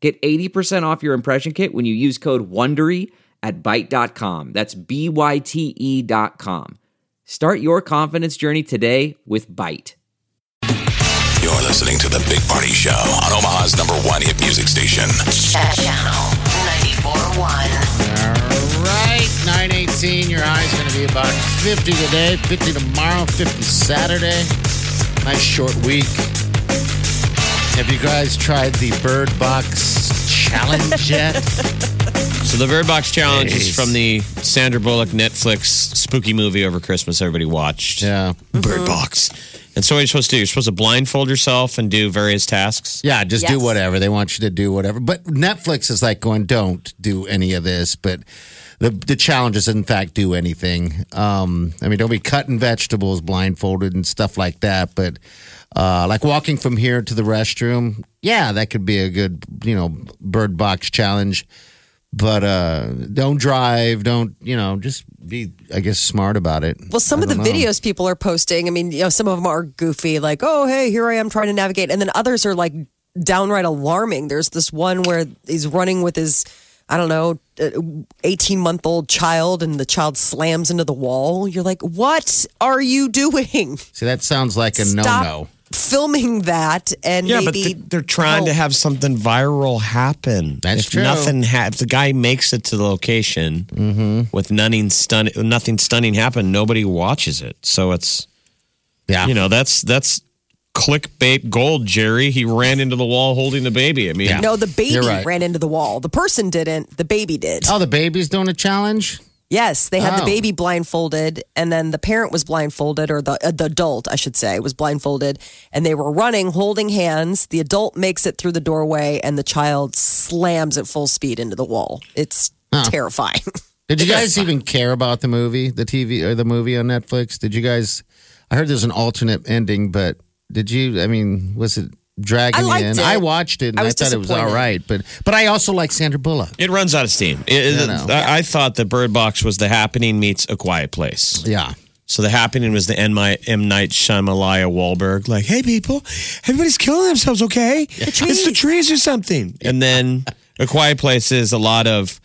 Get 80% off your impression kit when you use code WONDERY at Byte.com. That's B-Y-T-E dot com. Start your confidence journey today with Byte. You're listening to The Big Party Show on Omaha's number one hit music station. Channel 94.1. All right, 918. Your high is going to be about 50 today, 50 tomorrow, 50 Saturday. Nice short week. Have you guys tried the Bird Box Challenge yet? So the Bird Box Challenge Nice. is from the Sandra Bullock Netflix spooky movie over Christmas. Everybody watched. yeah. Bird Box. And so what are you supposed to do? You're supposed to blindfold yourself and do various tasks. Yeah, just do whatever. They want you to do whatever. But Netflix is like going, don't do any of this. But the the challenge is, in fact, do anything. Um, I mean, don't be cutting vegetables blindfolded and stuff like that. But uh, like walking from here to the restroom, yeah, that could be a good, you know, bird box challenge. But uh, don't drive. Don't you know? Just be, I guess, smart about it. Well, some I of the know. videos people are posting, I mean, you know, some of them are goofy, like, oh, hey, here I am trying to navigate. And then others are like downright alarming. There's this one where he's running with his, I don't know, 18 month old child, and the child slams into the wall. You're like, what are you doing? See, that sounds like a no no. Filming that and Yeah, but maybe they- they're trying to have something viral happen. That's if true. Nothing. Ha- if the guy makes it to the location Mm-hmm. with nothing stunning, nothing stunning happen, nobody watches it. So it's Yeah, you know that's that's clickbait gold, Jerry. He ran into the wall holding the baby. I mean, Yeah. No, the baby right. ran into the wall. The person didn't. The baby did. Oh, the baby's doing a challenge. Yes, they had the Oh. baby blindfolded, and then the parent was blindfolded, or the uh, the adult, I should say, was blindfolded, and they were running, holding hands. The adult makes it through the doorway, and the child slams at full speed into the wall. It's terrifying. Did you guys even care about the movie, the TV or the movie on Netflix? Did you guys? I heard there's an alternate ending, but did you? I mean, was it dragging I liked in? it. I watched it and I I, thought it was all right, but but I also like Sandra Bullock. it runs out of steam. It- You know. I, I thought the Bird Box was the Happening meets A Quiet Place. Yeah, So the Happening was the M. Night- M. Night Shyamalaya Wahlberg, like, hey people, everybody's killing themselves, okay? It's the trees or something. And then A Quiet Place is a lot of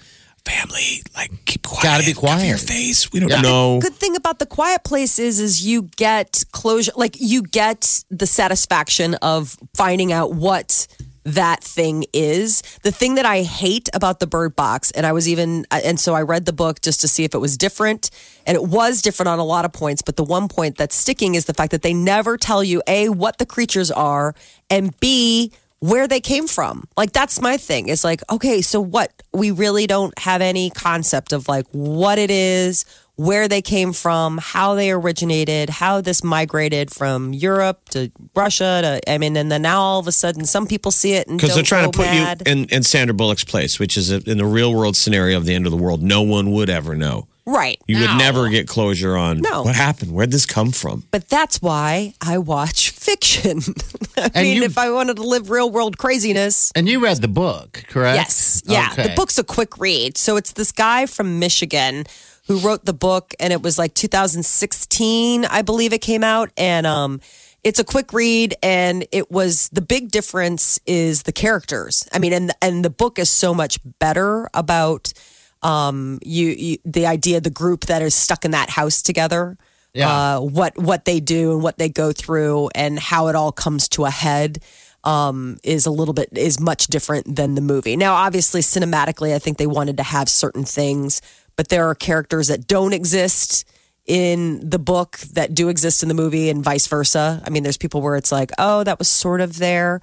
family, like keep quiet, Gotta be cover quiet. your face. We don't Yeah. know. Good thing about the quiet place is, is you get closure, like you get the satisfaction of finding out what that thing is. The thing that I hate about the bird box, and I was even, and so I read the book just to see if it was different, and it was different on a lot of points. But the one point that's sticking is the fact that they never tell you a what the creatures are, and b where they came from. Like that's my thing. It's like, okay, so what? We really don't have any concept of like what it is, where they came from, how they originated, how this migrated from Europe to Russia to I mean, and then now all of a sudden some people see it and Because they're trying to put you in, in Sandra Bullock's place, which is a, in the real world scenario of the end of the world. No one would ever know. right. You would never get closure on No. what happened. Where'd this come from? But that's why I watch fiction. I And mean, you- if I wanted to live real world craziness, and you read the book, correct? Yes. Yeah. Okay. The book's a quick read. So it's this guy from Michigan who wrote the book, and it was like 2016, I believe it came out. And um, it's a quick read, and it was the big difference is the characters. I mean, and and the book is so much better about um, you, you the idea of the group that is stuck in that house together. Yeah. Uh, what what they do and what they go through and how it all comes to a head um, is a little bit is much different than the movie. Now, obviously, cinematically, I think they wanted to have certain things, but there are characters that don't exist in the book that do exist in the movie, and vice versa. I mean, there's people where it's like, oh, that was sort of there.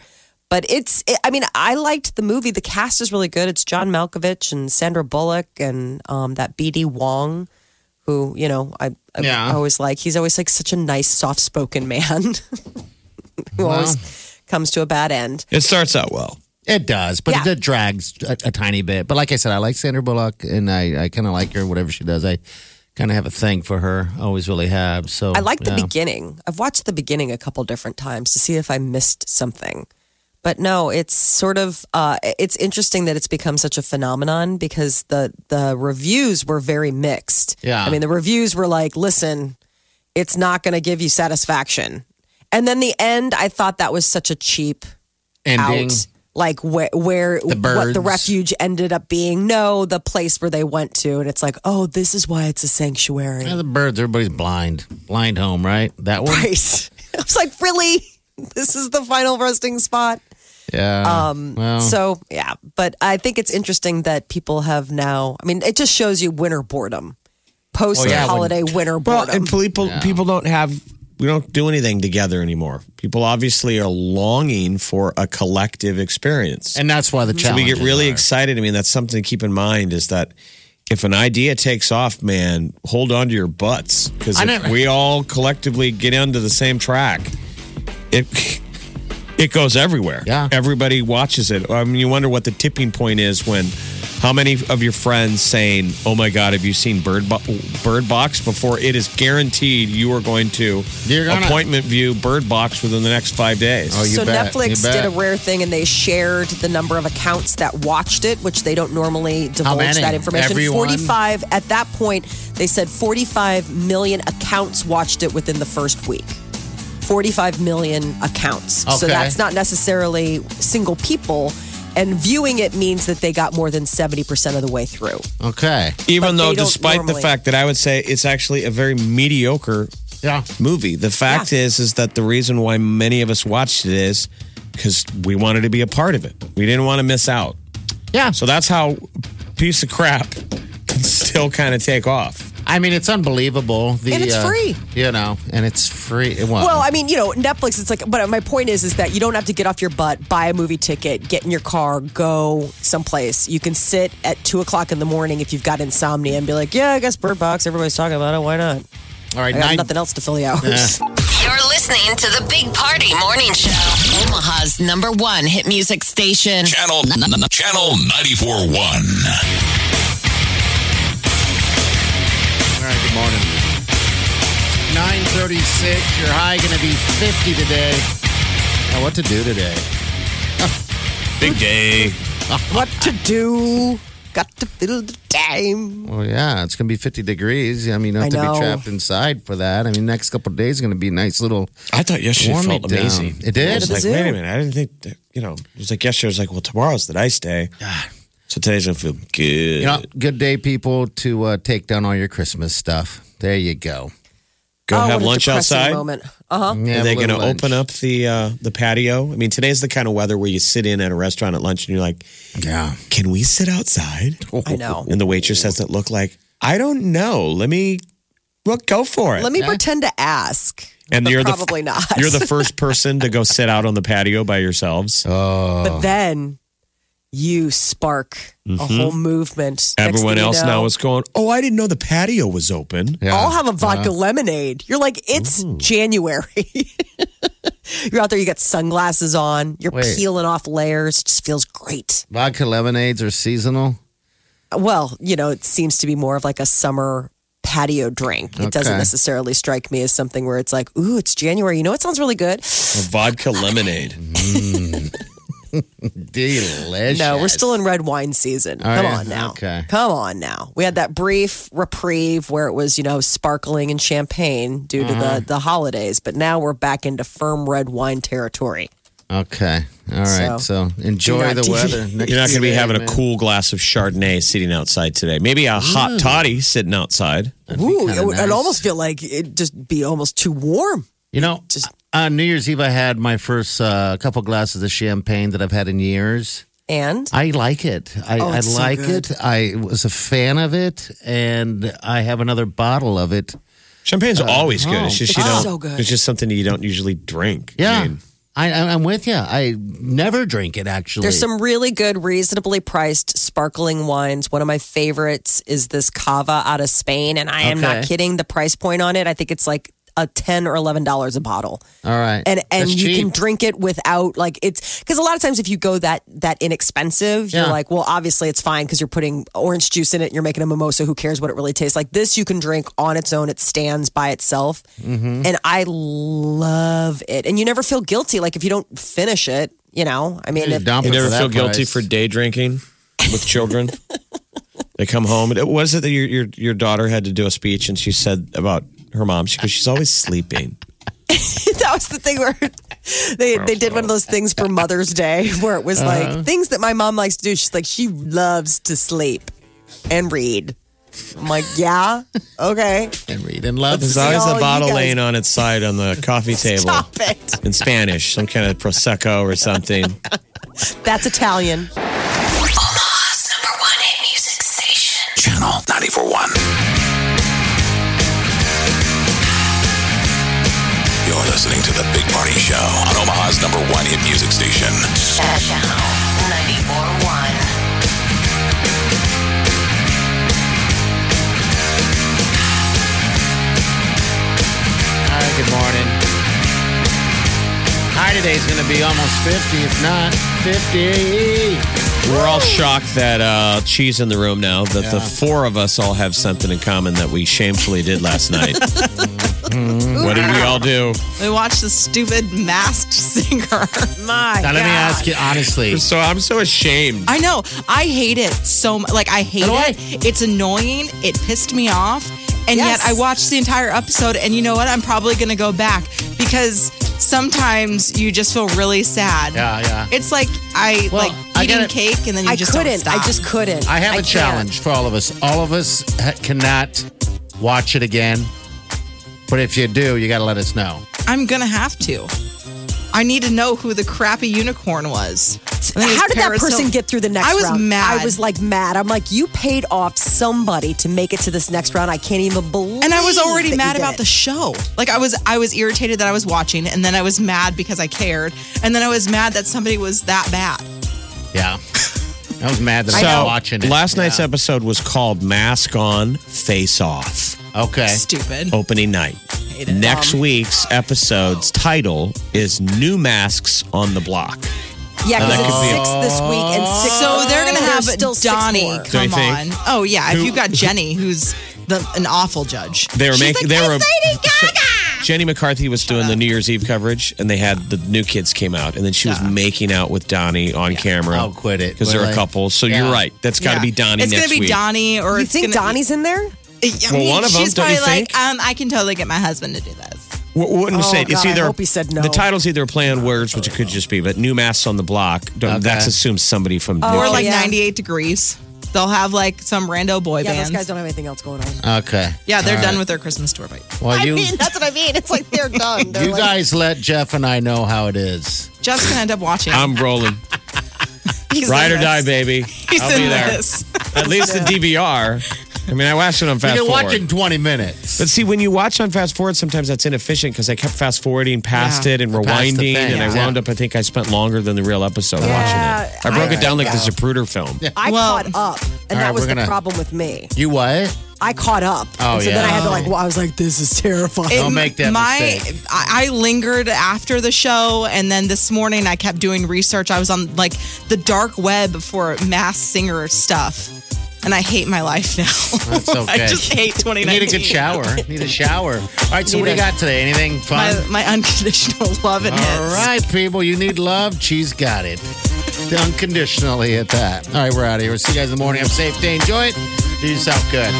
But it's, it, I mean, I liked the movie. The cast is really good. It's John Malkovich and Sandra Bullock and um, that B.D. Wong, who, you know, I, I, Yeah. I always like. He's always like such a nice, soft spoken man who Wow. always comes to a bad end. It starts out well. It does, but Yeah. it, it drags a, a tiny bit. But like I said, I like Sandra Bullock, and I, I kind of like her. Whatever she does, I kind of have a thing for her. Always really have. So I like the beginning. I've watched the beginning a couple different times to see if I missed something. But no, it's sort of uh, it's interesting that it's become such a phenomenon because the the reviews were very mixed. Yeah. I mean the reviews were like, "Listen, it's not going to give you satisfaction." And then the end, I thought that was such a cheap ending. out. Like where where what the refuge ended up being. No, the place where they went to, and it's like, oh, this is why it's a sanctuary. Yeah, the birds. Everybody's blind. Blind home, right? That one. Right. I was like, really? This is the final resting spot. Yeah. Um. Well. So, yeah. But I think it's interesting that people have now, I mean, it just shows you winter boredom, post Oh, yeah, holiday winter Well, and people people don't have we don't do anything together anymore. People obviously are longing for a collective experience. and that's why the so we get really excited. I mean, that's something to keep in mind is that if an idea takes off, man, hold on to your butts because if we all collectively get onto the same track, it it goes everywhere. Yeah. everybody watches it. I mean, you wonder what the tipping point is when. How many of your friends saying, "Oh my God, have you seen Bird Bo- Bird Box?" Before it is guaranteed you are going to You're gonna- appointment view Bird Box within the next five days. Oh, you so bet. Netflix You bet. did a rare thing and they shared the number of accounts that watched it, which they don't normally divulge that information. Everyone? 45 at that point, they said 45 million accounts watched it within the first week. 45 million accounts. So that's not necessarily single people. And viewing it means that they got more than 70% of the way through. Okay. Even But though, they don't despite the fact that I would say it's actually a very mediocre Yeah. movie, the fact is is that the reason why many of us watched it is because we wanted to be a part of it. We didn't want to miss out. Yeah. So that's how piece of crap can still kind of take off. I mean, it's unbelievable. The, And it's uh, free. You know, and it's free. Well, Well, I mean, you know, Netflix, it's like, but my point is, is that you don't have to get off your butt, buy a movie ticket, get in your car, go someplace. You can sit at two o'clock in the morning if you've got insomnia and be like, yeah, I guess Bird Box, everybody's talking about it. Why not? all right. I got Nine, nothing else to fill the hours. You're listening to the Big Party Morning Show. Omaha's number one hit music station. Channel Channel 94.1. 36. Your high going to be 50 today. Now, what to do today? Big day. what to do? Got to fill the time. Well, yeah, it's going to be 50 degrees. I mean, you have I to know. be trapped inside for that. I mean, next couple days going to be nice little. I thought yesterday felt down. amazing. It did. I was like, wait a minute. I didn't think, that, you know, it was like yesterday. I was like, well, tomorrow's the nice day. So today's gonna feel good. You know, good day, people, to uh, take down all your Christmas stuff. There you go. Go Oh, have lunch outside. Moment. Uh huh. Yeah, Are they going to open up the uh, the patio? I mean, today's the kind of weather where you sit in at a restaurant at lunch and you're like, Yeah. "Can we sit outside?" I know. And the waitress has that look like, "I don't know. Let me, well, go for it." Let me pretend to ask. and but you're the probably not. You're the first person to go sit out on the patio by yourselves. Oh. But then you spark a whole movement. Next Mm-hmm. Everyone thing you else know, now is going, "Oh, I didn't know the patio was open." Yeah. I'll have a vodka lemonade. You're like, it's January. you're out there, you got sunglasses on, you're Wait. peeling off layers. It just feels great. Vodka lemonades are seasonal. Well, you know, it seems to be more of like a summer patio drink. It doesn't necessarily strike me as something where it's like, ooh, it's January. You know, it sounds really good. A vodka lemonade. Delicious. No, we're still in red wine season. Are Come ya? on now. Okay. Come on now. We had that brief reprieve where it was, you know, sparkling and champagne due to Uh-huh. the, the holidays, but now we're back into firm red wine territory. Okay. All right. So, So, enjoy the weather. Next You're not going to be having man. a cool glass of Chardonnay sitting outside today. Maybe a hot toddy sitting outside. Ooh, kinda it would nice. I'd almost feel like it'd just be almost too warm. You know, Just- on New Year's Eve, I had my first uh, couple glasses of champagne that I've had in years. And I like it. I, Oh, I it's so like good. it. I was a fan of it, and I have another bottle of it. Champagne's always good. oh. It's just you It's don't. so. It's just something you don't usually drink. I Yeah, mean, I, I, I'm with you. I never drink it. Actually, there's some really good, reasonably priced sparkling wines. One of my favorites is this cava out of Spain. And I am not kidding. The price point on it, I think it's like a ten or eleven dollars a bottle, All right. and and That's you cheap. can drink it without like it's because a lot of times if you go that that inexpensive, you're Yeah. like, well, obviously it's fine because you're putting orange juice in it, you're making a mimosa. Who cares what it really tastes like? This you can drink on its own. It stands by itself, Mm-hmm. and I love it. And you never feel guilty like if you don't finish it. You know, I mean, You if, You it never for that feel guilty price. for day drinking with children? they come home. And was it that your, your your daughter had to do a speech and she said about her mom? because she's always sleeping. that was the thing where they they did one of those things for Mother's Day where it was Uh-huh. like things that my mom likes to do. She's like she loves to sleep and read. I'm like, yeah, okay, and read and love. There's See always all a bottle guys- laying on its side on the coffee table stop it. in Spanish, some kind of prosecco or something. That's Italian. Omaha's number one hit music station. Channel 941. You're listening to The Big Party Show on Omaha's number one hit music station. Channel 94.1. Hi, good morning. High today is going to be almost 50, if not 50. We're all shocked that uh, Chi's in the room now, that the four of us all have something in common that we shamefully did last night. Mm-hmm. what did we all do? We watched the stupid masked singer. My Now, let me ask you honestly. So I'm so ashamed. I know. I hate it so much. Like, I hate So I. it. It's annoying. It pissed me off. And Yes. yet I watched the entire episode. And you know what? I'm probably going to go back because sometimes you just feel really sad. Yeah, yeah. It's like I Well, like I eating gotta- cake and then you I just couldn't. Don't stop. I just couldn't. I have a can't. challenge for all of us. All of us ha- cannot watch it again. But if you do, you got to let us know. I'm gonna have to. I need to know who the crappy unicorn was. I was How did that person Hilton. get through the next round? I was round? mad. I was like mad. I'm like, you paid off somebody to make it to this next round. I can't even believe. and I was already mad about it. the show. Like I was, I was irritated that I was watching, and then I was mad because I cared, and then I was mad that somebody was that bad. Yeah. I was mad that I, So was watching it. last nig's Yeah. episode was called Mask On, Face Off. Okay. Stupid. Opening night. Hate it. Next um, week's episode's title is New Masks on the Block. Yeah, that because could be it's six this week and six. Oh, so they're gonna have There's still six Donnie more. Do you come on. Oh yeah, if you've got Jenny, who's the an awful judge. They were She's making. like, they were. Lady Gaga!" Jenny McCarthy was doing the New Year's Eve coverage, and they had the new kids came out, and then she was making out with Donnie on camera. Oh, quit it. because they're a couple. So Yeah. you're right. That's got to Yeah. be Donnie It's gonna be week. Donnie, or You it's think gonna, Donnie's in there? I Well, mean, one of them, she's don't you probably think? like, um, I can totally get my husband to do this. What wouldn't Oh, say it's God, I either hope he said no. the title's either a play on words, which it could just be, but new masks on the block. Don't- Okay. That's assumes somebody from. Oh, or like yeah. 98 degrees. They'll have like some rando boy Yeah, bands. those guys don't have anything else going on. Okay. yeah, they're All done right. with their Christmas tour. Bite. Well, I you, mean, that's what I mean. It's like they're done. They're you like, guys let Jeff and I know how it is. Jeff's gonna end up watching. I'm rolling. He's Ride in or die, this. baby. He's I'll in be there. this. At least the DVR. I mean, I watched it on fast. You fast can forward. watch in 20 minutes. But see, when you watch on fast forward, sometimes that's inefficient because I kept fast forwarding past Yeah. it and rewinding, thing, and I wound up. I think I spent longer than the real episode Yeah, watching it. I broke I- it down like the Zapruder film. I Well- caught up, and All that right, was the gonna- problem with me. You what? I caught up. Oh, and so then. I had to like. Well, I was like, this is terrifying. Don't make that my, mistake. I, I lingered after the show, and then this morning I kept doing research. I was on like the dark web for masked singer stuff, and I hate my life now. That's okay. I just hate You 2019. need a good shower. Need a shower. All right, so what do you got today? Anything fun? My, my unconditional love and All hits. right, people, you need love. She's got it. Unconditionally at that. All right, we're out of here. We'll see you guys in the morning. Have a safe day. Enjoy it. Do yourself good.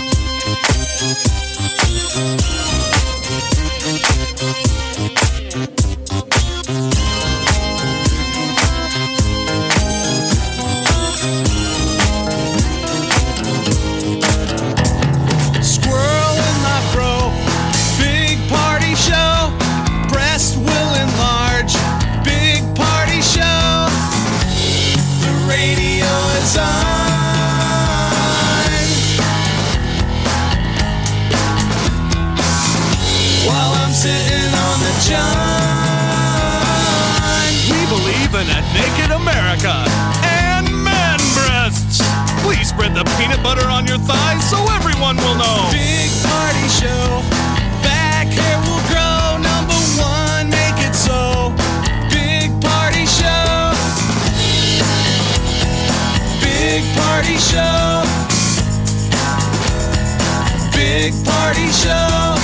Spotify so everyone will know. Big party show. Back hair will grow. Number one, make it so. Big party show. Big party show. Big party show.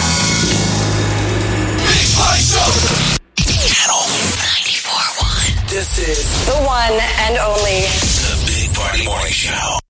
Big party show. Channel 94.1. This is the one and only. The Big Party Morning Show.